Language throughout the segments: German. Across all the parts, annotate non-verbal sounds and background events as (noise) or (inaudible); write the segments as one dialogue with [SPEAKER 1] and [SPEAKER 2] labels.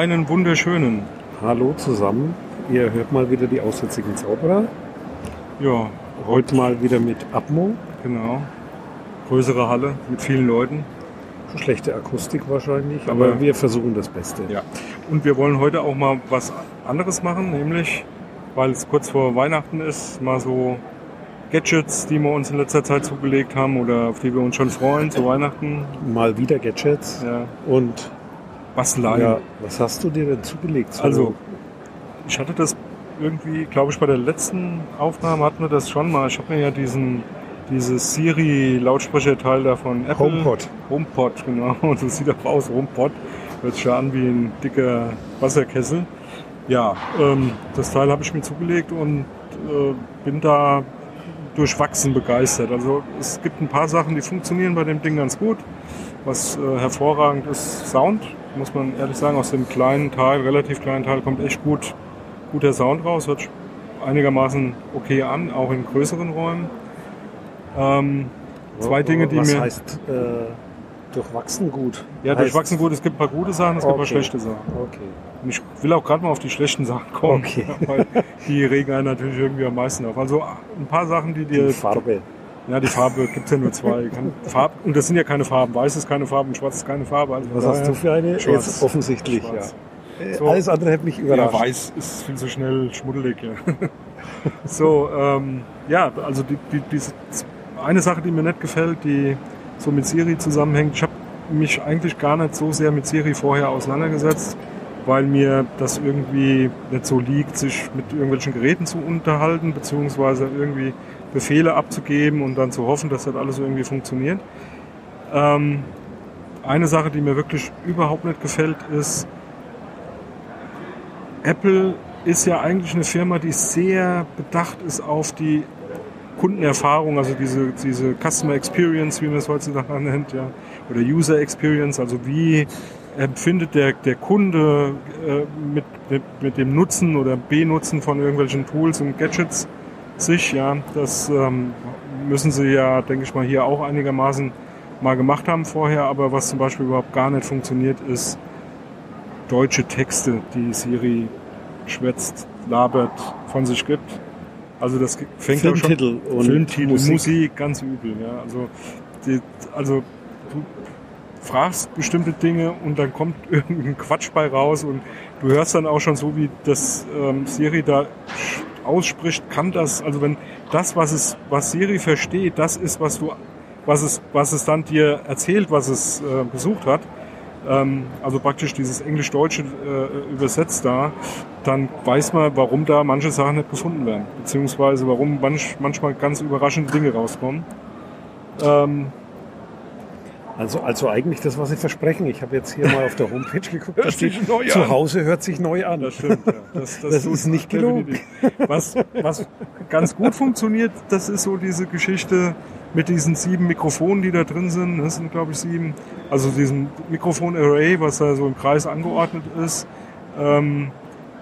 [SPEAKER 1] Einen wunderschönen.
[SPEAKER 2] Hallo zusammen. Ihr hört mal wieder die aussätzigen Zauberer.
[SPEAKER 1] Ja,
[SPEAKER 2] Heute mal wieder mit Atmo.
[SPEAKER 1] genau. Größere Halle mit vielen Leuten.
[SPEAKER 2] Schlechte Akustik wahrscheinlich,
[SPEAKER 1] Aber-
[SPEAKER 2] aber wir versuchen das Beste.
[SPEAKER 1] Ja. Und wir wollen heute auch mal was anderes machen, nämlich, weil es kurz vor Weihnachten ist, mal so Gadgets, die wir uns in letzter Zeit zugelegt haben oder auf die wir uns schon freuen zu Weihnachten.
[SPEAKER 2] Mal wieder Gadgets.
[SPEAKER 1] Ja.
[SPEAKER 2] Und
[SPEAKER 1] Basteleien.
[SPEAKER 2] ja, was hast du dir denn zugelegt? So-
[SPEAKER 1] Also, ich hatte das irgendwie, glaube ich, bei der letzten Aufnahme hatten wir das schon mal. Ich habe mir ja diesen dieses Siri-Lautsprecherteil da von Apple.
[SPEAKER 2] HomePod.
[SPEAKER 1] HomePod, genau. Und (laughs) das sieht auch aus, HomePod. Hört sich ja an wie ein dicker Wasserkessel. Ja, ähm, das Teil habe ich mir zugelegt und äh, bin da durchwachsen begeistert. Also es gibt ein paar Sachen, die funktionieren bei dem Ding ganz gut. Was äh, hervorragend ist, Sound, muss man ehrlich sagen. Aus dem kleinen Teil, relativ kleinen Teil, kommt echt gut guter Sound raus. Hört einigermaßen okay an, auch in größeren Räumen. Ähm, zwei Dinge, die
[SPEAKER 2] was
[SPEAKER 1] mir...
[SPEAKER 2] heißt äh, durchwachsen gut?
[SPEAKER 1] Ja,
[SPEAKER 2] heißt,
[SPEAKER 1] durchwachsen gut. Es gibt ein paar gute Sachen, es gibt ein paar schlechte Sachen.
[SPEAKER 2] Okay.
[SPEAKER 1] Und ich will auch gerade mal auf die schlechten Sachen kommen,
[SPEAKER 2] Okay. (laughs)
[SPEAKER 1] weil die regen einen natürlich irgendwie am meisten auf. Also ein paar Sachen, die dir...
[SPEAKER 2] Die Farbe.
[SPEAKER 1] Ja, die Farbe gibt's ja nur zwei. Kann, Farb, und das sind ja keine Farben. Weiß ist keine Farbe und schwarz ist keine Farbe. Also
[SPEAKER 2] Was hast du für eine?
[SPEAKER 1] Schwarz.
[SPEAKER 2] Jetzt offensichtlich,
[SPEAKER 1] Schwarz.
[SPEAKER 2] ja. Äh,
[SPEAKER 1] So.
[SPEAKER 2] Alles andere hätte mich
[SPEAKER 1] Ja,
[SPEAKER 2] überrascht.
[SPEAKER 1] weiß ist viel zu schnell schmuddelig, ja. (laughs) so, ähm, ja, also die, die, diese eine Sache, die mir nicht gefällt, die so mit Siri zusammenhängt. Ich habe mich eigentlich gar nicht so sehr mit Siri vorher auseinandergesetzt, weil mir das irgendwie nicht so liegt, sich mit irgendwelchen Geräten zu unterhalten, beziehungsweise irgendwie Befehle abzugeben und dann zu hoffen, dass das alles irgendwie funktioniert. Ähm, eine Sache, die mir wirklich überhaupt nicht gefällt, ist, Apple ist ja eigentlich eine Firma, die sehr bedacht ist auf die Kundenerfahrung, also diese, diese Customer Experience, wie man es heutzutage (laughs) nennt, ja, oder User Experience, also wie empfindet der, der Kunde äh, mit, mit, mit dem Nutzen oder Benutzen von irgendwelchen Tools und Gadgets sich, ja, das ähm, müssen sie ja, denke ich mal, hier auch einigermaßen mal gemacht haben vorher, aber was zum Beispiel überhaupt gar nicht funktioniert, ist deutsche Texte, die Siri schwätzt, labert, von sich gibt. Also das fängt auch schon
[SPEAKER 2] Filmtitel und
[SPEAKER 1] Filmtitel,
[SPEAKER 2] Musik.
[SPEAKER 1] Musik. ganz übel. Ja. Also, die, also du fragst bestimmte Dinge und dann kommt (laughs) irgendein Quatsch bei raus und du hörst dann auch schon so, wie das ähm, Siri da ausspricht, kann das, also wenn das, was es, was Siri versteht, das ist, was du, was es, was es dann dir erzählt, was es äh, besucht hat, ähm, also praktisch dieses Englisch-Deutsche äh, übersetzt da, dann weiß man, warum da manche Sachen nicht gefunden werden, beziehungsweise warum manch, manchmal ganz überraschende Dinge rauskommen. Ähm,
[SPEAKER 2] Also, also eigentlich das, was sie versprechen. Ich habe jetzt hier mal auf der Homepage geguckt.
[SPEAKER 1] Hört
[SPEAKER 2] steht,
[SPEAKER 1] sich neu
[SPEAKER 2] zu. Hause hört sich neu an.
[SPEAKER 1] Das stimmt, ja. (laughs) Das,
[SPEAKER 2] Das
[SPEAKER 1] tut's
[SPEAKER 2] ist nicht gelogen.
[SPEAKER 1] Was, was ganz gut funktioniert, das ist so diese Geschichte mit diesen sieben Mikrofonen, die da drin sind. Das sind, glaube ich, sieben. Also diesen Mikrofon-Array, was da so im Kreis angeordnet ist, ähm,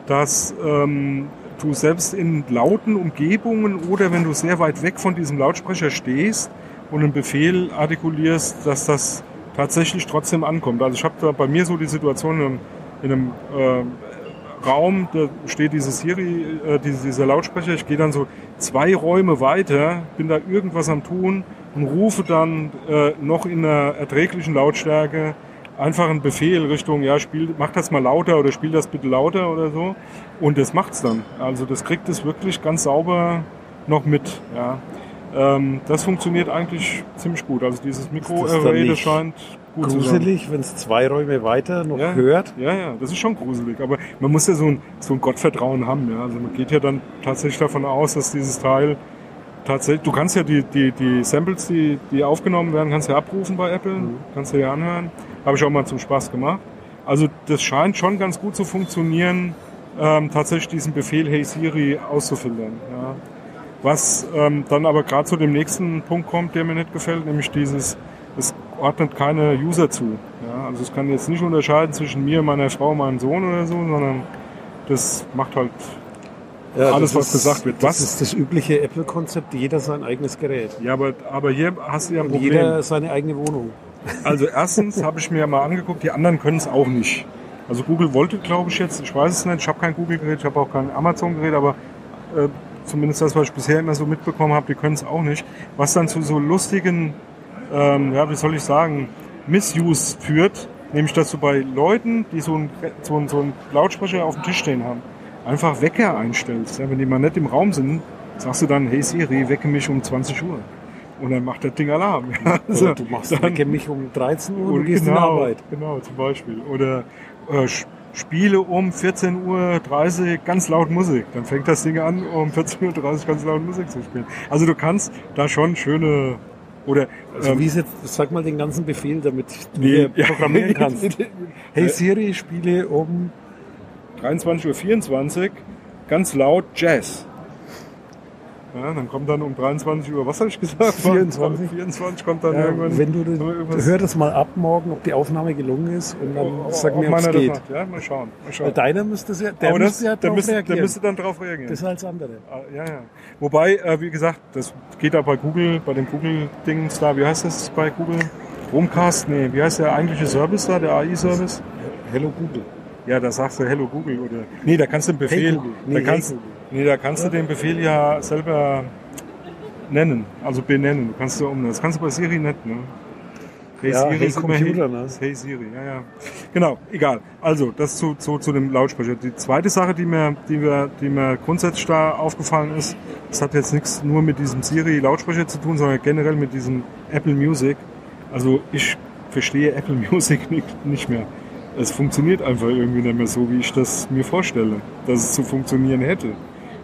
[SPEAKER 1] dass ähm, du selbst in lauten Umgebungen oder wenn du sehr weit weg von diesem Lautsprecher stehst und einen Befehl artikulierst, dass das tatsächlich trotzdem ankommt. Also ich habe da bei mir so die Situation in einem, in einem äh, Raum, da steht diese Siri, äh, diese, dieser Lautsprecher, ich gehe dann so zwei Räume weiter, bin da irgendwas am tun und rufe dann äh, noch in einer erträglichen Lautstärke einfach einen Befehl Richtung, ja, spiel, mach das mal lauter oder spiel das bitte lauter oder so. Und das macht's dann. Also das kriegt es wirklich ganz sauber noch mit. Ja. Ähm, das funktioniert eigentlich ziemlich gut. Also dieses
[SPEAKER 2] das
[SPEAKER 1] Mikro-Array, das
[SPEAKER 2] nicht
[SPEAKER 1] scheint gut zu sein.
[SPEAKER 2] Gruselig, wenn es zwei Räume weiter noch
[SPEAKER 1] Ja.
[SPEAKER 2] hört.
[SPEAKER 1] Ja, ja, das ist schon gruselig. Aber man muss ja so ein, so ein Gottvertrauen haben. Ja. Also man geht ja dann tatsächlich davon aus, dass dieses Teil tatsächlich, du kannst ja die, die, die Samples, die, die aufgenommen werden, kannst ja abrufen bei Apple, kannst du ja anhören. Habe ich auch mal zum Spaß gemacht. Also das scheint schon ganz gut zu funktionieren, ähm, tatsächlich diesen Befehl Hey Siri auszufiltern. Ja. Was ähm, dann aber gerade zu dem nächsten Punkt kommt, der mir nicht gefällt, nämlich dieses, es ordnet keine User zu. Ja. Also es kann jetzt nicht unterscheiden zwischen mir, meiner Frau, meinem Sohn oder so, sondern das macht halt
[SPEAKER 2] Ja,
[SPEAKER 1] Alles, was gesagt wird.
[SPEAKER 2] Das
[SPEAKER 1] Was?
[SPEAKER 2] ist das übliche Apple-Konzept, jeder sein eigenes Gerät.
[SPEAKER 1] Ja, aber, aber hier hast du ja ein Problem.
[SPEAKER 2] jeder seine eigene Wohnung.
[SPEAKER 1] Also erstens habe ich mir mal angeguckt, die anderen können es auch nicht. Also Google wollte, glaube ich jetzt, ich weiß es nicht, ich habe kein Google-Gerät, ich habe auch kein Amazon-Gerät, aber äh, zumindest das, was ich bisher immer so mitbekommen habe, die können es auch nicht. Was dann zu so lustigen, ähm, ja, wie soll ich sagen, Misuse führt, nämlich dass du bei Leuten, die so einen so einen, so einen Lautsprecher auf dem Tisch stehen haben, einfach Wecker einstellst. Ja, wenn die mal nicht im Raum sind, sagst du dann, hey Siri, wecke mich um 20 Uhr. Und dann macht das Ding Alarm. (laughs) Ja,
[SPEAKER 2] also, Oder du machst dann, wecke mich um 13 Uhr und, und gehst
[SPEAKER 1] genau,
[SPEAKER 2] in Arbeit.
[SPEAKER 1] Genau, zum Beispiel. Oder äh, Spiele um 14.30 Uhr ganz laut Musik. Dann fängt das Ding an, um 14.30 Uhr ganz laut Musik zu spielen. Also du kannst da schon schöne oder
[SPEAKER 2] also ähm, wie ist jetzt, sag mal den ganzen Befehl, damit du nee, ja, programmieren (laughs) kannst. hey Siri, spiele um
[SPEAKER 1] 23.24 Uhr ganz laut Jazz. Ja, dann kommt dann um 23 Uhr, was habe ich gesagt? (laughs)
[SPEAKER 2] 24.
[SPEAKER 1] 24 kommt dann
[SPEAKER 2] ja,
[SPEAKER 1] irgendwann.
[SPEAKER 2] Wenn du, du hör das mal ab morgen, ob die Aufnahme gelungen ist und dann oh, sag mir, ob es geht.
[SPEAKER 1] Ja, mal schauen. Mal schauen.
[SPEAKER 2] Weil deiner müsste ja,
[SPEAKER 1] der Aber müsste ja der müsste, reagieren. Der müsste dann drauf reagieren.
[SPEAKER 2] Das als andere.
[SPEAKER 1] Ah, ja, ja. Wobei, äh, wie gesagt, das geht da bei Google, bei dem Google-Dings da, wie heißt das bei Google? Chromecast? Nee, wie heißt der eigentliche Service da, der AI-Service?
[SPEAKER 2] Hello Google.
[SPEAKER 1] Ja, da sagst du Hello Google oder. Nee, da kannst du den Befehl.
[SPEAKER 2] Hey nee,
[SPEAKER 1] da kannst,
[SPEAKER 2] hey
[SPEAKER 1] nee, da kannst du den Befehl ja selber nennen, also benennen. Du kannst du um. Das kannst du bei Siri nicht, ne?
[SPEAKER 2] Hey ja, Siri hey Computer,
[SPEAKER 1] hey, ne? Hey Siri, ja, ja. Genau, egal. Also, das zu, zu, zu dem Lautsprecher. Die zweite Sache, die mir, die mir, die mir grundsätzlich da aufgefallen ist, das hat jetzt nichts nur mit diesem Siri-Lautsprecher zu tun, sondern generell mit diesem Apple Music. Also, ich verstehe Apple (laughs) Music nicht, nicht mehr. Es funktioniert einfach irgendwie nicht mehr so, wie ich das mir vorstelle, dass es zu funktionieren hätte.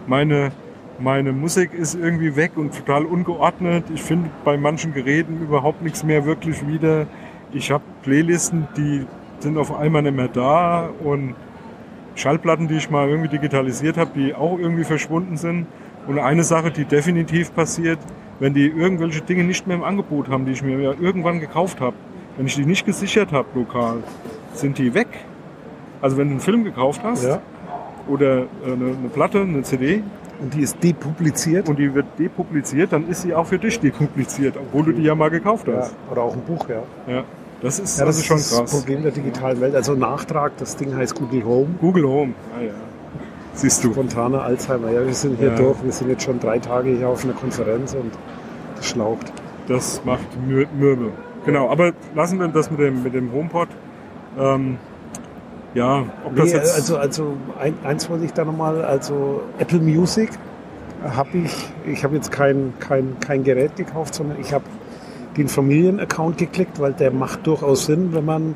[SPEAKER 1] Meine meine Musik ist irgendwie weg und total ungeordnet. Ich finde bei manchen Geräten überhaupt nichts mehr wirklich wieder. Ich habe Playlisten, die sind auf einmal nicht mehr da und Schallplatten, die ich mal irgendwie digitalisiert habe, die auch irgendwie verschwunden sind. Und eine Sache, die definitiv passiert, wenn die irgendwelche Dinge nicht mehr im Angebot haben, die ich mir irgendwann gekauft habe, wenn ich die nicht gesichert habe lokal, sind die weg. Also wenn du einen Film gekauft hast
[SPEAKER 2] ja.
[SPEAKER 1] oder eine, eine Platte, eine CD,
[SPEAKER 2] und die ist depubliziert?
[SPEAKER 1] Und die wird depubliziert, dann ist sie auch für dich depubliziert, obwohl du die ja mal gekauft hast.
[SPEAKER 2] Ja, oder auch ein Buch, ja.
[SPEAKER 1] Ja, das ist,
[SPEAKER 2] ja, das,
[SPEAKER 1] ist schon
[SPEAKER 2] das
[SPEAKER 1] krass.
[SPEAKER 2] Das Problem der digitalen Welt. Also Nachtrag, das Ding heißt Google Home.
[SPEAKER 1] Google Home, ah ja. Siehst du.
[SPEAKER 2] Spontaner Alzheimer. Ja, wir sind hier ja. durch. Wir sind jetzt schon drei Tage hier auf einer Konferenz und das schlaucht.
[SPEAKER 1] Das macht Mürbe. Genau, aber lassen wir das mit dem, mit dem HomePod. Ähm, ja,
[SPEAKER 2] ob nee, das jetzt. Also, also ein, eins wollte ich da nochmal, also Apple Music habe ich, ich habe jetzt kein, kein, kein Gerät gekauft, sondern ich habe den Familienaccount geklickt, weil der macht durchaus Sinn, wenn man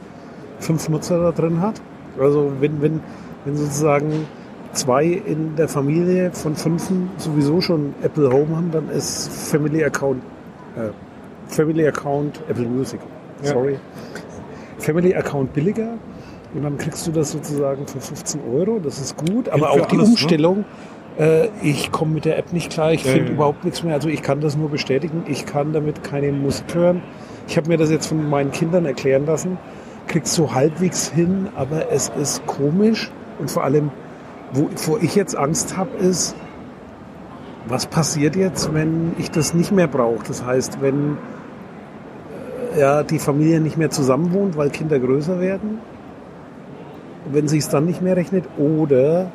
[SPEAKER 2] fünf Nutzer da drin hat. Also wenn, wenn, wenn sozusagen zwei in der Familie von fünfen sowieso schon Apple Home haben, dann ist Family Account, äh, Family Account Apple Music. Sorry. Ja. Family Account billiger, und dann kriegst du das sozusagen für 15 Euro. Das ist gut. Aber auch die alles, ne? Umstellung. Ne? Äh, ich komme mit der App nicht klar. Ich ja, finde ja. überhaupt nichts mehr. Also ich kann das nur bestätigen. Ich kann damit keine Musik hören. Ich habe mir das jetzt von meinen Kindern erklären lassen. Kriegst so halbwegs hin, aber es ist komisch. Und vor allem, wovor ich jetzt Angst habe, ist, was passiert jetzt, wenn ich das nicht mehr brauche? Das heißt, wenn ja, die Familie nicht mehr zusammen wohnt, weil Kinder größer werden wenn sich es dann nicht mehr rechnet oder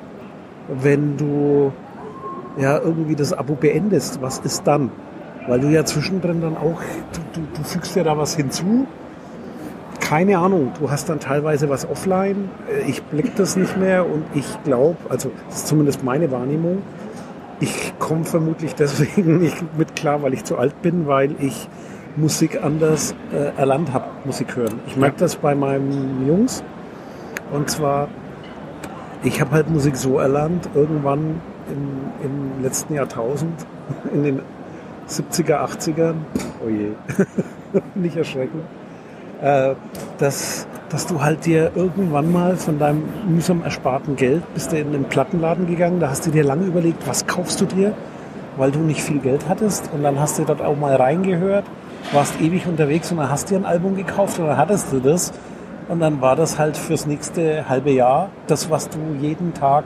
[SPEAKER 2] wenn du ja irgendwie das Abo beendest, was ist dann? Weil du ja zwischendrin dann auch, du, du, du fügst ja da was hinzu. Keine Ahnung, du hast dann teilweise was offline. Ich blick das nicht mehr und ich glaube, also das ist zumindest meine Wahrnehmung, ich komme vermutlich deswegen nicht mit klar, weil ich zu alt bin, weil ich Musik anders äh, erlernt habe, Musik hören. Ich merke das bei meinen Jungs, und zwar, ich habe halt Musik so erlernt, irgendwann im, im letzten Jahrtausend, (laughs) in den 70er, 80ern, oh je, (laughs) nicht erschrecken, äh, dass, dass du halt dir irgendwann mal von deinem mühsam ersparten Geld bist du in den Plattenladen gegangen, da hast du dir lange überlegt, was kaufst du dir, weil du nicht viel Geld hattest. Und dann hast du dort auch mal reingehört, warst ewig unterwegs und dann hast du dir ein Album gekauft dann hattest du das und dann war das halt fürs nächste halbe Jahr das, was du jeden Tag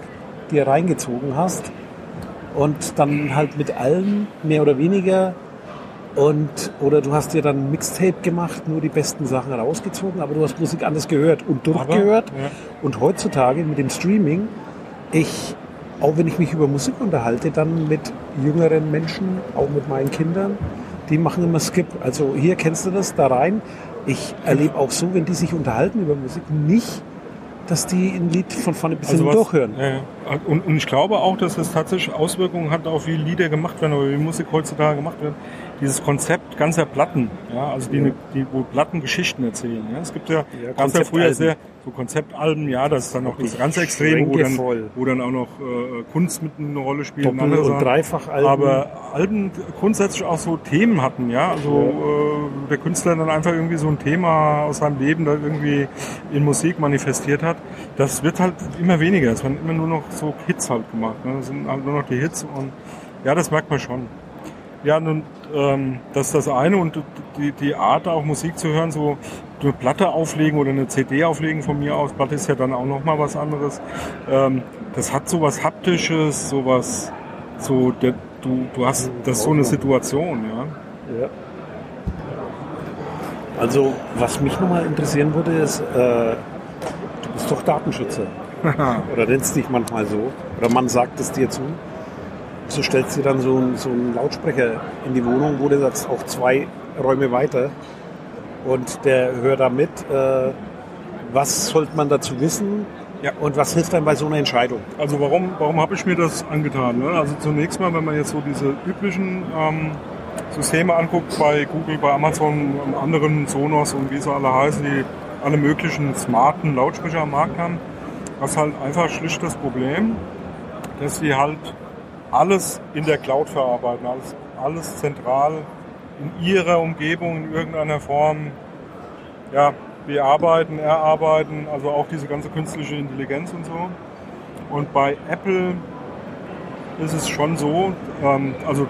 [SPEAKER 2] dir reingezogen hast. Und dann halt mit allen mehr oder weniger Und, oder du hast dir dann Mixtape gemacht, nur die besten Sachen rausgezogen, aber du hast Musik anders gehört und durchgehört.
[SPEAKER 1] Aber, ja.
[SPEAKER 2] Und heutzutage mit dem Streaming, ich, auch wenn ich mich über Musik unterhalte, dann mit jüngeren Menschen, auch mit meinen Kindern, die machen immer Skip. Also hier kennst du das, da rein. Ich erlebe auch so, wenn die sich unterhalten über Musik, nicht, dass die ein Lied von vorne bis hinten
[SPEAKER 1] Also
[SPEAKER 2] durchhören.
[SPEAKER 1] Ja. Und, und ich glaube auch, dass es tatsächlich Auswirkungen hat auf wie Lieder gemacht werden oder wie Musik heutzutage gemacht wird. Dieses Konzept ganzer Platten, ja, also die, die wo Platten Geschichten erzählen. Ja. Es gibt ja,
[SPEAKER 2] Ja,
[SPEAKER 1] gab's ja früher sehr so Konzeptalben, ja, das ist dann noch das ganz Extreme, wo dann, wo dann auch noch äh, Kunst mit eine Rolle spielt.
[SPEAKER 2] Doppel- und
[SPEAKER 1] Sachen.
[SPEAKER 2] Dreifachalben.
[SPEAKER 1] Aber Alben grundsätzlich auch so Themen hatten, ja. Also äh, der Künstler dann einfach irgendwie so ein Thema aus seinem Leben da irgendwie in Musik manifestiert hat. Das wird halt immer weniger. Es werden immer nur noch so Hits halt gemacht. Ne? Das sind halt nur noch die Hits und ja, das merkt man schon. Ja, nun, ähm, das ist das eine und die, die Art auch Musik zu hören, so eine Platte auflegen oder eine CD auflegen von mir aus, Platte ist ja dann auch nochmal was anderes. Ähm, das hat so was Haptisches, sowas, so, der, du, du hast, das ist so eine Situation, ja.
[SPEAKER 2] Ja. Also, was mich nochmal interessieren würde, ist, äh, du bist doch Datenschützer. (laughs) Oder nennst dich manchmal so. Oder man sagt es dir zu. So stellst du dann so, einen- so einen Lautsprecher in die Wohnung, wo du sagst, auch zwei Räume weiter. Und der hört da mit. Äh, was sollte man dazu wissen?
[SPEAKER 1] Ja.
[SPEAKER 2] Und was hilft einem bei so einer Entscheidung?
[SPEAKER 1] Also warum, warum habe ich mir das angetan? Ne? Also zunächst mal, wenn man jetzt so diese üblichen ähm, Systeme anguckt, bei Google, bei Amazon und anderen Sonos und wie sie alle heißen, die alle möglichen smarten Lautsprecher am Markt haben, hast halt einfach schlicht das Problem, dass sie halt alles in der Cloud verarbeiten, alles, alles zentral in ihrer Umgebung in irgendeiner Form ja, bearbeiten, erarbeiten, also auch diese ganze künstliche Intelligenz und so. Und bei Apple ist es schon so, ähm, also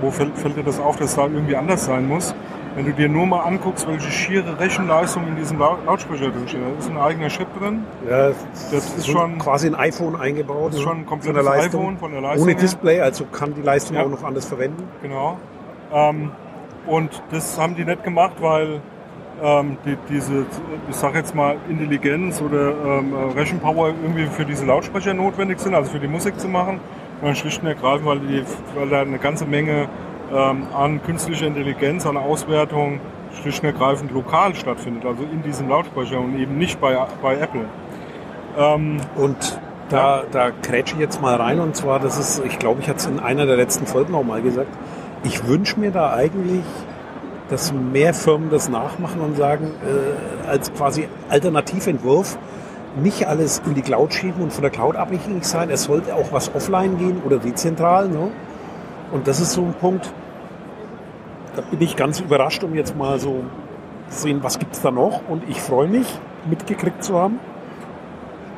[SPEAKER 1] wo fällt, fällt dir das auf, dass da irgendwie anders sein muss? Wenn du dir nur mal anguckst, welche schiere Rechenleistung in diesem Lau- Lautsprecher drin steht, da ist ein eigener Chip drin.
[SPEAKER 2] Ja,
[SPEAKER 1] Das ist schon-
[SPEAKER 2] quasi ein iPhone eingebaut.
[SPEAKER 1] Das ist schon ein
[SPEAKER 2] von
[SPEAKER 1] komplettes
[SPEAKER 2] der Leistung.
[SPEAKER 1] iPhone von der Leistung
[SPEAKER 2] Ohne. Display, also kann die Leistung
[SPEAKER 1] Ja.
[SPEAKER 2] auch noch anders verwenden.
[SPEAKER 1] Genau. Ähm, und das haben die nicht gemacht, weil ähm, die, diese, ich sag jetzt mal, Intelligenz oder ähm, äh, Rechenpower irgendwie für diese Lautsprecher notwendig sind, also für die Musik zu machen, sondern schlicht und ergreifend, weil, die, weil da eine ganze Menge ähm, an künstlicher Intelligenz, an Auswertung schlicht und ergreifend lokal stattfindet, also in diesem Lautsprecher und eben nicht bei, bei Apple. Ähm,
[SPEAKER 2] Und da, da grätsche ich jetzt mal rein und zwar, das ist, ich glaube, ich hatte es in einer der letzten Folgen auch mal gesagt, ich wünsche mir da eigentlich, dass mehr Firmen das nachmachen und sagen, äh, als quasi Alternativentwurf, nicht alles in die Cloud schieben und von der Cloud abhängig sein. Es sollte auch was offline gehen oder dezentral. Ne? Und das ist so ein Punkt, da bin ich ganz überrascht, um jetzt mal so zu sehen, was gibt es da noch. Und ich freue mich, mitgekriegt zu haben,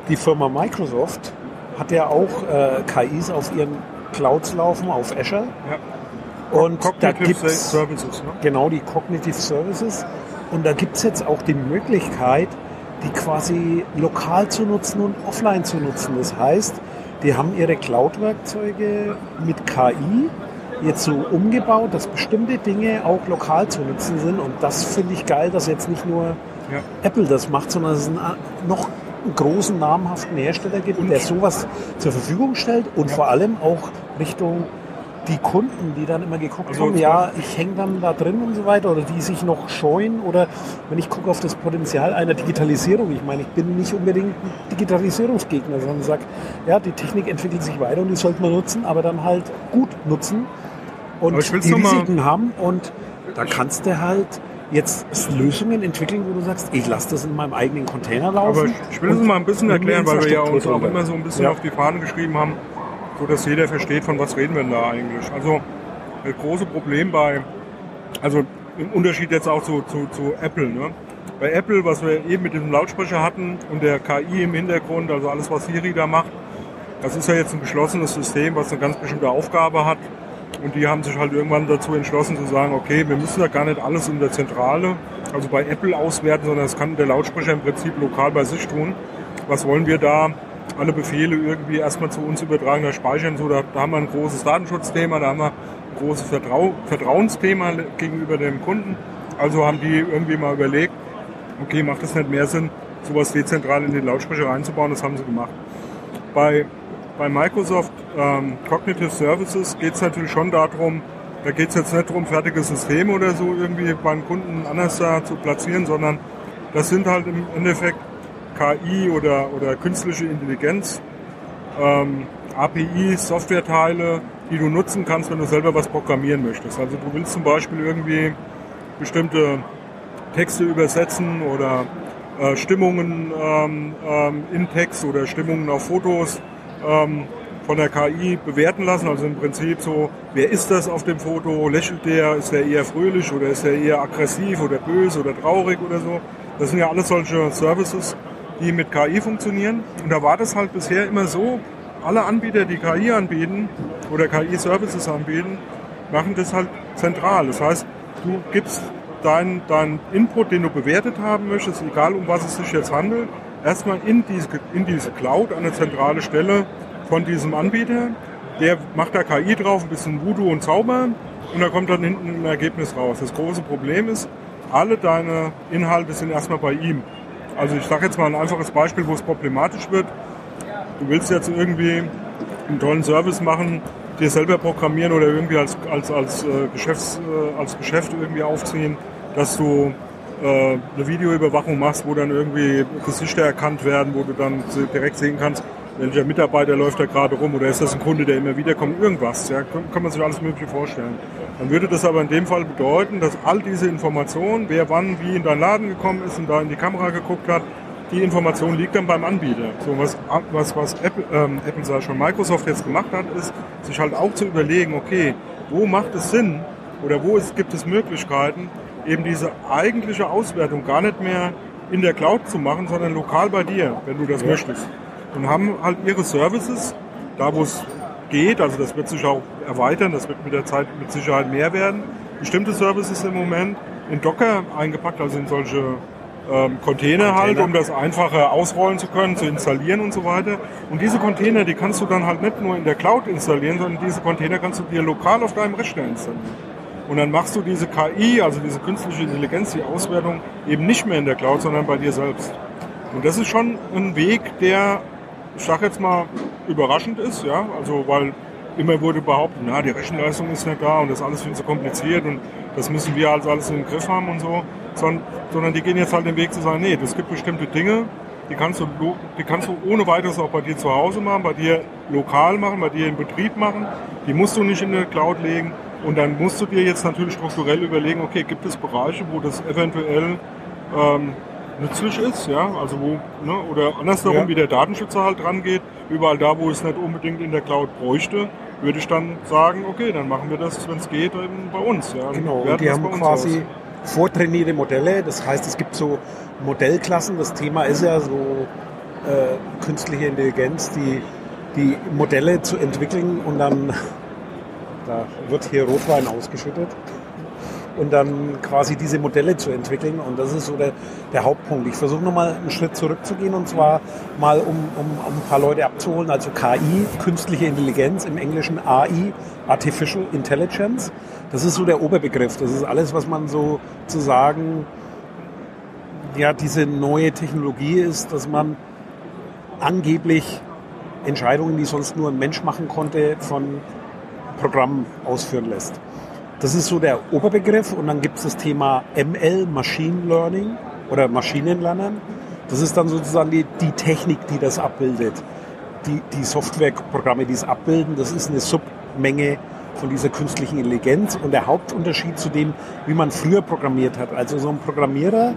[SPEAKER 2] die Firma Microsoft hat ja auch äh, KIs auf ihren Clouds laufen, auf Azure.
[SPEAKER 1] ja.
[SPEAKER 2] Und da
[SPEAKER 1] Cognitive
[SPEAKER 2] gibt's
[SPEAKER 1] Services, ne?
[SPEAKER 2] genau die Cognitive Services. Und da gibt es jetzt auch die Möglichkeit, die quasi lokal zu nutzen und offline zu nutzen. Das heißt, die haben ihre Cloud-Werkzeuge mit KI jetzt so umgebaut, dass bestimmte Dinge auch lokal zu nutzen sind. Und das finde ich geil, dass jetzt nicht nur
[SPEAKER 1] Ja.
[SPEAKER 2] Apple das macht, sondern es einen, noch großen namhaften Hersteller gibt, der sowas zur Verfügung stellt und vor allem auch Richtung die Kunden, die dann immer geguckt
[SPEAKER 1] Also
[SPEAKER 2] haben, ja, ich hänge dann da drin und so weiter, oder die sich noch scheuen, oder wenn ich gucke auf das Potenzial einer Digitalisierung, ich meine, ich bin nicht unbedingt ein Digitalisierungsgegner, sondern sage, ja, die Technik entwickelt sich weiter und die sollte man nutzen, aber dann halt gut nutzen und die Risiken haben und da kannst du halt jetzt Lösungen entwickeln, wo du sagst, ich lasse das in meinem eigenen Container laufen.
[SPEAKER 1] Aber ich, will es mal ein bisschen erklären, weil wir ja uns auch immer so ein bisschen
[SPEAKER 2] Ja.
[SPEAKER 1] auf die Fahne geschrieben haben, so dass jeder versteht, von was reden wir da eigentlich. Also das große Problem bei, also im Unterschied jetzt auch zu, zu, zu Apple. Ne? Bei Apple, was wir eben mit diesem Lautsprecher hatten und der KI im Hintergrund, also alles, was Siri da macht, das ist ja jetzt ein geschlossenes System, was eine ganz bestimmte Aufgabe hat. Und die haben sich halt irgendwann dazu entschlossen zu sagen, okay, wir müssen da gar nicht alles in der Zentrale, also bei Apple auswerten, sondern das kann der Lautsprecher im Prinzip lokal bei sich tun. Was wollen wir da? Alle Befehle irgendwie erstmal zu uns übertragen, da speichern so, da, da haben wir ein großes Datenschutzthema, da haben wir großes Vertrau Vertrauensthema gegenüber dem Kunden. Also haben die irgendwie mal überlegt, okay, macht es nicht mehr Sinn, sowas dezentral in den Lautsprecher reinzubauen? Das haben sie gemacht. Bei, bei Microsoft ähm, Cognitive Services geht es natürlich schon darum, da geht es jetzt nicht darum, fertige Systeme oder so irgendwie beim Kunden anders da zu platzieren, sondern das sind halt im Endeffekt KI oder, oder künstliche Intelligenz, ähm, APIs, Softwareteile, die du nutzen kannst, wenn du selber was programmieren möchtest. Also du willst zum Beispiel irgendwie bestimmte Texte übersetzen oder äh, Stimmungen ähm, ähm, in Text oder Stimmungen auf Fotos ähm, von der KI bewerten lassen. Also im Prinzip so, wer ist das auf dem Foto? Lächelt der? Ist der eher fröhlich oder ist der eher aggressiv oder böse oder traurig oder so? Das sind ja alles solche Services, die mit KI funktionieren. Und da war das halt bisher immer so, alle Anbieter, die KI anbieten oder KI-Services anbieten, machen das halt zentral. Das heißt, du gibst deinen dein Input, den du bewertet haben möchtest, egal um was es sich jetzt handelt, erstmal in diese, in diese Cloud, an eine zentrale Stelle von diesem Anbieter. Der macht da KI drauf, ein bisschen Voodoo und Zauber und da kommt dann hinten ein Ergebnis raus. Das große Problem ist, alle deine Inhalte sind erstmal bei ihm. Also ich sage jetzt mal ein einfaches Beispiel, wo es problematisch wird. Du willst jetzt irgendwie einen tollen Service machen, dir selber programmieren oder irgendwie als, als, als, äh, Geschäfts, äh, als Geschäft irgendwie aufziehen, dass du äh, eine Videoüberwachung machst, wo dann irgendwie Gesichter erkannt werden, wo du dann direkt sehen kannst, welcher Mitarbeiter läuft da gerade rum oder ist das ein Kunde, der immer wieder kommt, irgendwas. Ja, kann man sich alles Mögliche vorstellen. Dann würde das aber in dem Fall bedeuten, dass all diese Informationen, wer wann wie in deinen Laden gekommen ist und da in die Kamera geguckt hat, die Information liegt dann beim Anbieter. So was, was, was Apple, ähm, Apple sag schon, Microsoft jetzt gemacht hat, ist, sich halt auch zu überlegen, okay, wo macht es Sinn oder wo ist, gibt es Möglichkeiten, eben diese eigentliche Auswertung gar nicht mehr in der Cloud zu machen, sondern lokal bei dir, wenn du das ja. möchtest und haben halt ihre Services, da wo es geht, also das wird sich auch erweitern, das wird mit der Zeit mit Sicherheit mehr werden. Bestimmte Services im Moment in Docker eingepackt, also in solche ähm, Container, Container halt, um das einfacher ausrollen zu können, zu installieren und so weiter. Und diese Container, die kannst du dann halt nicht nur in der Cloud installieren, sondern diese Container kannst du dir lokal auf deinem Rechner installieren. Und dann machst du diese KI, also diese künstliche Intelligenz, die Auswertung eben nicht mehr in der Cloud, sondern bei dir selbst. Und das ist schon ein Weg, der ich sage jetzt mal, überraschend ist, ja, also weil immer wurde behauptet, na, die Rechenleistung ist nicht da und das ist alles viel zu kompliziert und das müssen wir also alles im Griff haben und so, sondern die gehen jetzt halt den Weg zu sagen, nee, es gibt bestimmte Dinge, die kannst du, die kannst du ohne weiteres auch bei dir zu Hause machen, bei dir lokal machen, bei dir im Betrieb machen, die musst du nicht in der Cloud legen und dann musst du dir jetzt natürlich strukturell überlegen, okay, gibt es Bereiche, wo das eventuell ähm, nützlich ist, ja, also wo, ne, oder andersherum, ja. wie der Datenschützer halt dran geht, überall da, wo es nicht unbedingt in der Cloud bräuchte, würde ich dann sagen, okay, dann machen wir das, wenn es geht, eben bei uns. Ja.
[SPEAKER 2] Genau, und die haben quasi aus. vortrainierte Modelle, das heißt, es gibt so Modellklassen, das Thema ist ja so äh, künstliche Intelligenz, die, die Modelle zu entwickeln und dann, (laughs) da wird hier Rotwein ausgeschüttet und dann quasi diese Modelle zu entwickeln. Und das ist so der, der Hauptpunkt. Ich versuche nochmal einen Schritt zurückzugehen und zwar mal, um, um, um ein paar Leute abzuholen. Also KI, künstliche Intelligenz, im Englischen AI, Artificial Intelligence. Das ist so der Oberbegriff. Das ist alles, was man so zu sagen, ja, diese neue Technologie ist, dass man angeblich Entscheidungen, die sonst nur ein Mensch machen konnte, von Programmen ausführen lässt. Das ist so der Oberbegriff und dann gibt es das Thema ML, Machine Learning oder Maschinenlernen. Das ist dann sozusagen die, die Technik, die das abbildet. Die, die Softwareprogramme, die es abbilden, das ist eine Submenge von dieser künstlichen Intelligenz und der Hauptunterschied zu dem, wie man früher programmiert hat. Also so ein Programmierer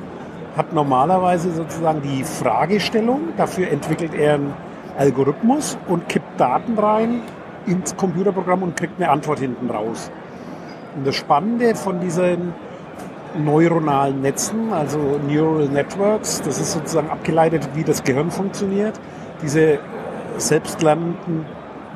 [SPEAKER 2] hat normalerweise sozusagen die Fragestellung, dafür entwickelt er einen Algorithmus und kippt Daten rein ins Computerprogramm und kriegt eine Antwort hinten raus. Und das Spannende von diesen neuronalen Netzen, also Neural Networks, das ist sozusagen abgeleitet, wie das Gehirn funktioniert. Diese selbstlernenden,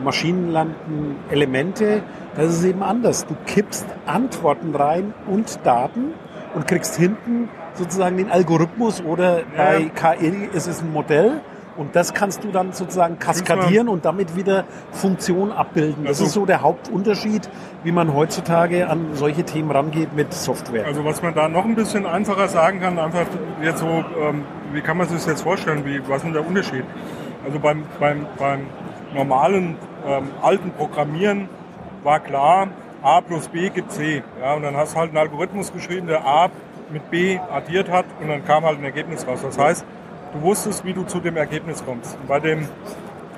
[SPEAKER 2] maschinenlernenden Elemente, das ist eben anders. Du kippst Antworten rein und Daten und kriegst hinten sozusagen den Algorithmus oder bei KI ist es ein Modell Und das kannst du dann sozusagen kaskadieren und damit wieder Funktion abbilden. Das
[SPEAKER 1] Also-
[SPEAKER 2] ist so der Hauptunterschied, wie man heutzutage an solche Themen rangeht mit Software.
[SPEAKER 1] Also was man da noch ein bisschen einfacher sagen kann, einfach jetzt so, ähm, wie kann man sich das jetzt vorstellen, wie, was ist denn der Unterschied? Also beim, beim, beim normalen ähm, alten Programmieren war klar, A plus B gibt C. Ja, und dann hast du halt einen Algorithmus geschrieben, der A mit B addiert hat und dann kam halt ein Ergebnis raus. Das heißt, du wusstest, wie du zu dem Ergebnis kommst. Und bei dem,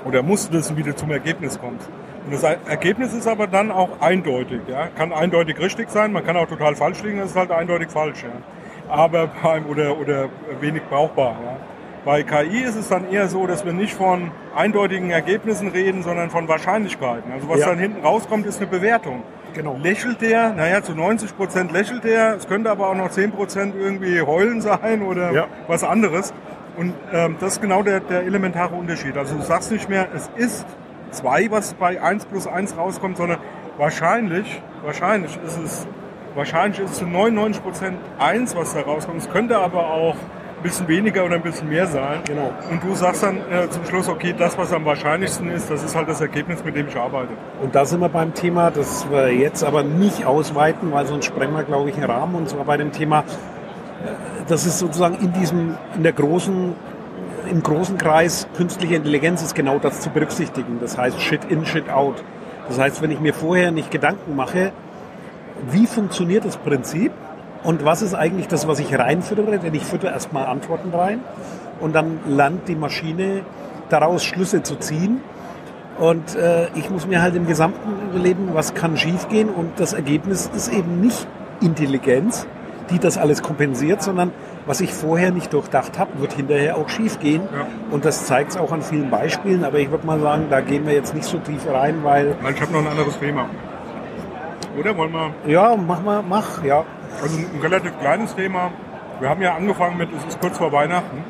[SPEAKER 1] oder musst wissen, wie du zum Ergebnis kommst. Und das Ergebnis ist aber dann auch eindeutig. Ja? Kann eindeutig richtig sein, man kann auch total falsch liegen, das ist halt eindeutig falsch. Ja? Aber beim, oder, oder wenig brauchbar. Ja? Bei KI ist es dann eher so, dass wir nicht von eindeutigen Ergebnissen reden, sondern von Wahrscheinlichkeiten. Also was
[SPEAKER 2] Ja.
[SPEAKER 1] dann hinten rauskommt, ist eine Bewertung.
[SPEAKER 2] Genau.
[SPEAKER 1] Lächelt der? Naja, zu 90 Prozent lächelt der. Es könnte aber auch noch 10 Prozent irgendwie heulen sein oder
[SPEAKER 2] Ja.
[SPEAKER 1] was anderes. Und ähm, das ist genau der, der elementare Unterschied. Also du sagst nicht mehr, es ist 2, was bei 1 plus 1 rauskommt, sondern wahrscheinlich, wahrscheinlich ist es, wahrscheinlich ist es zu 99 Prozent 1, was da rauskommt. Es könnte aber auch ein bisschen weniger oder ein bisschen mehr sein.
[SPEAKER 2] Genau.
[SPEAKER 1] Und du sagst dann äh, zum Schluss, okay, das, was am wahrscheinlichsten ist, das ist halt das Ergebnis, mit dem ich arbeite.
[SPEAKER 2] Und da sind wir beim Thema, das wir jetzt aber nicht ausweiten, weil sonst sprengen wir, glaube ich, einen Rahmen. Und zwar bei dem Thema, das ist sozusagen in diesem, in der großen, im großen Kreis künstliche Intelligenz ist genau das zu berücksichtigen. Das heißt Shit in, Shit out. Das heißt, wenn ich mir vorher nicht Gedanken mache, wie funktioniert das Prinzip und was ist eigentlich das, was ich reinfüttere, denn ich füttere erstmal Antworten rein und dann lernt die Maschine daraus Schlüsse zu ziehen und äh, ich muss mir halt im Gesamten überlegen, was kann schiefgehen und das Ergebnis ist eben nicht Intelligenz, die das alles kompensiert, sondern was ich vorher nicht durchdacht habe, wird hinterher auch schiefgehen.
[SPEAKER 1] Ja.
[SPEAKER 2] Und das zeigt es auch an vielen Beispielen, aber ich würde mal sagen, da gehen wir jetzt nicht so tief rein, weil,
[SPEAKER 1] Weil ich habe noch ein anderes Thema. Oder wollen wir
[SPEAKER 2] ja, mach mal, mach, ja.
[SPEAKER 1] Also ein relativ kleines Thema. Wir haben ja angefangen mit, es ist kurz vor Weihnachten.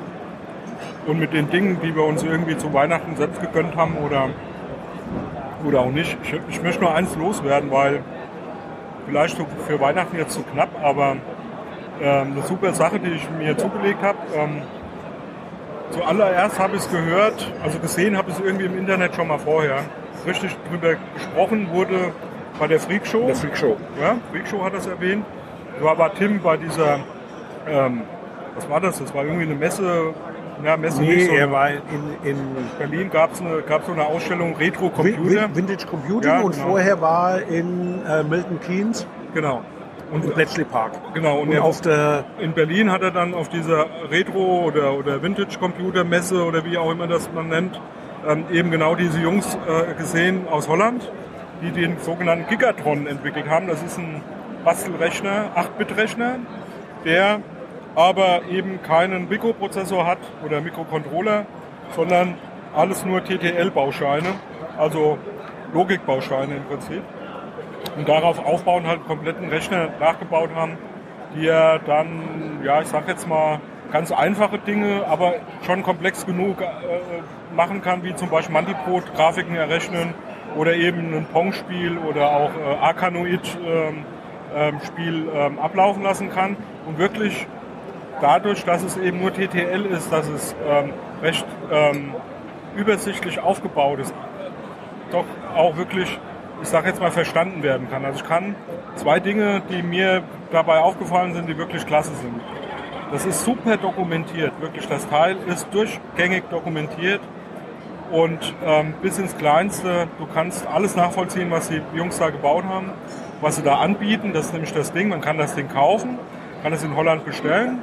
[SPEAKER 1] Und mit den Dingen, die wir uns irgendwie zu Weihnachten selbst gegönnt haben oder, oder auch nicht. Ich, ich möchte nur eins loswerden, weil vielleicht für Weihnachten jetzt zu knapp, aber ähm, eine super Sache, die ich mir zugelegt habe. Ähm, zuallererst habe ich es gehört, also gesehen habe ich es irgendwie im Internet schon mal vorher. Richtig drüber gesprochen wurde bei der Freak Show.
[SPEAKER 2] Der Freak Show.
[SPEAKER 1] Ja, Freak Show hat das erwähnt. Da war Tim bei dieser, ähm, was war das? Das war irgendwie eine Messe, ja, Messe
[SPEAKER 2] Nee,
[SPEAKER 1] so.
[SPEAKER 2] er war in, in
[SPEAKER 1] Berlin gab es eine, gab's so eine Ausstellung Retro Computer.
[SPEAKER 2] Vin- Vintage Computing
[SPEAKER 1] Ja,
[SPEAKER 2] und
[SPEAKER 1] genau.
[SPEAKER 2] vorher war in äh, Milton Keynes
[SPEAKER 1] Genau. Und,
[SPEAKER 2] im Bletchley Park.
[SPEAKER 1] genau. Und,
[SPEAKER 2] Und auf der
[SPEAKER 1] in Berlin hat er dann auf dieser Retro- oder, oder Vintage-Computer-Messe oder wie auch immer das man nennt, ähm, eben genau diese Jungs äh, gesehen aus Holland, die den sogenannten Gigatron entwickelt haben. Das ist ein Bastelrechner, 8-Bit-Rechner, der aber eben keinen Mikroprozessor hat oder Mikrocontroller, sondern alles nur TTL-Bausteine, also Logikbausteine im Prinzip und darauf aufbauen halt kompletten Rechner nachgebaut haben, die er dann, ja, ich sag jetzt mal, ganz einfache Dinge, aber schon komplex genug äh, machen kann, wie zum Beispiel Mandiprot, Grafiken errechnen oder eben ein Pong-Spiel oder auch äh, Arkanoid-Spiel ähm, Spiel, ähm, ablaufen lassen kann. Und wirklich dadurch, dass es eben nur TTL ist, dass es ähm, recht ähm, übersichtlich aufgebaut ist, doch auch wirklich, ich sage jetzt mal, verstanden werden kann. Also ich kann zwei Dinge, die mir dabei aufgefallen sind, die wirklich klasse sind. Das ist super dokumentiert, wirklich. Das Teil ist durchgängig dokumentiert und ähm, bis ins Kleinste. Du kannst alles nachvollziehen, was die Jungs da gebaut haben, was sie da anbieten. Das ist nämlich das Ding. Man kann das Ding kaufen, kann es in Holland bestellen.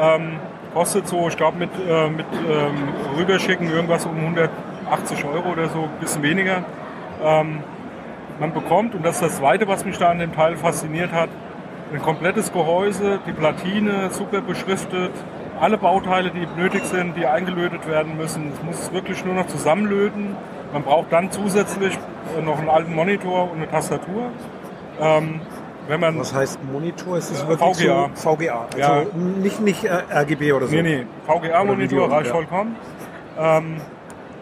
[SPEAKER 1] Ähm, kostet so, ich glaube, mit, äh, mit ähm, Rüberschicken irgendwas um 180 Euro oder so, ein bisschen weniger. Ähm, man bekommt, und das ist das Zweite, was mich da an dem Teil fasziniert hat, ein komplettes Gehäuse, die Platine super beschriftet, alle Bauteile, die nötig sind, die eingelötet werden müssen. Es muss wirklich nur noch zusammenlöten. Man braucht dann zusätzlich äh, noch einen alten Monitor und eine Tastatur. Ähm, wenn man
[SPEAKER 2] Was heißt Monitor? Ist es wirklich
[SPEAKER 1] VGA.
[SPEAKER 2] so VGA? Also
[SPEAKER 1] Ja.
[SPEAKER 2] nicht, nicht äh, RGB oder so.
[SPEAKER 1] Nee, nee, VGA-Monitor reicht
[SPEAKER 2] ja.
[SPEAKER 1] vollkommen. Ähm,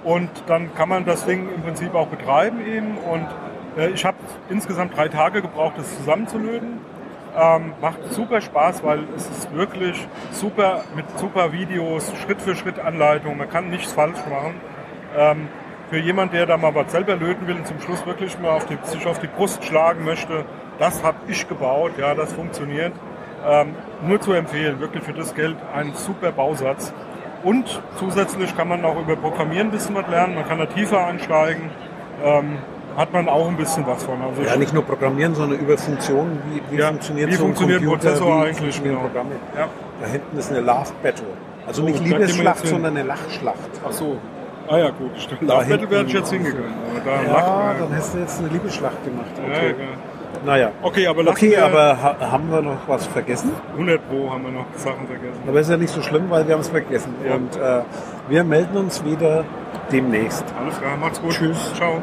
[SPEAKER 1] und dann kann man das Ding im Prinzip auch betreiben eben. Und äh, ich habe insgesamt drei Tage gebraucht, das zusammenzulöten. Ähm, macht super Spaß, weil es ist wirklich super mit super Videos, Schritt für Schritt Anleitung. Man kann nichts falsch machen. Ähm, für jemand, der da mal was selber löten will und zum Schluss wirklich mal auf die, sich auf die Brust schlagen möchte, das habe ich gebaut. Ja, das funktioniert. Ähm, nur zu empfehlen, wirklich für das Geld ein super Bausatz. Und zusätzlich kann man auch über Programmieren ein bisschen was lernen. Man kann da tiefer einsteigen. Hat man auch ein bisschen was von.
[SPEAKER 2] Also ja, nicht nur Programmieren, sondern über Funktionen. Wie, wie ja, funktioniert
[SPEAKER 1] wie
[SPEAKER 2] so
[SPEAKER 1] funktioniert
[SPEAKER 2] ein
[SPEAKER 1] Computer, Prozessor wie eigentlich? Genau.
[SPEAKER 2] Programme. Ja. Da hinten ist eine Love Battle. Also oh, nicht Liebesschlacht, sondern eine Lachschlacht.
[SPEAKER 1] Ach so. Ah ja, gut, stimmt. Love Battle wäre ich jetzt hingegangen.
[SPEAKER 2] Da ja, dann hast du jetzt eine Liebesschlacht gemacht. Okay. Ja, genau.
[SPEAKER 1] Naja. Okay, aber,
[SPEAKER 2] okay, aber ha haben wir noch was vergessen?
[SPEAKER 1] 100 Pro haben wir noch Sachen vergessen.
[SPEAKER 2] Aber ist ja nicht so schlimm, weil wir haben es vergessen. Ja. Und äh, wir melden uns wieder demnächst.
[SPEAKER 1] Alles klar, macht's gut.
[SPEAKER 2] Tschüss.
[SPEAKER 1] Ciao.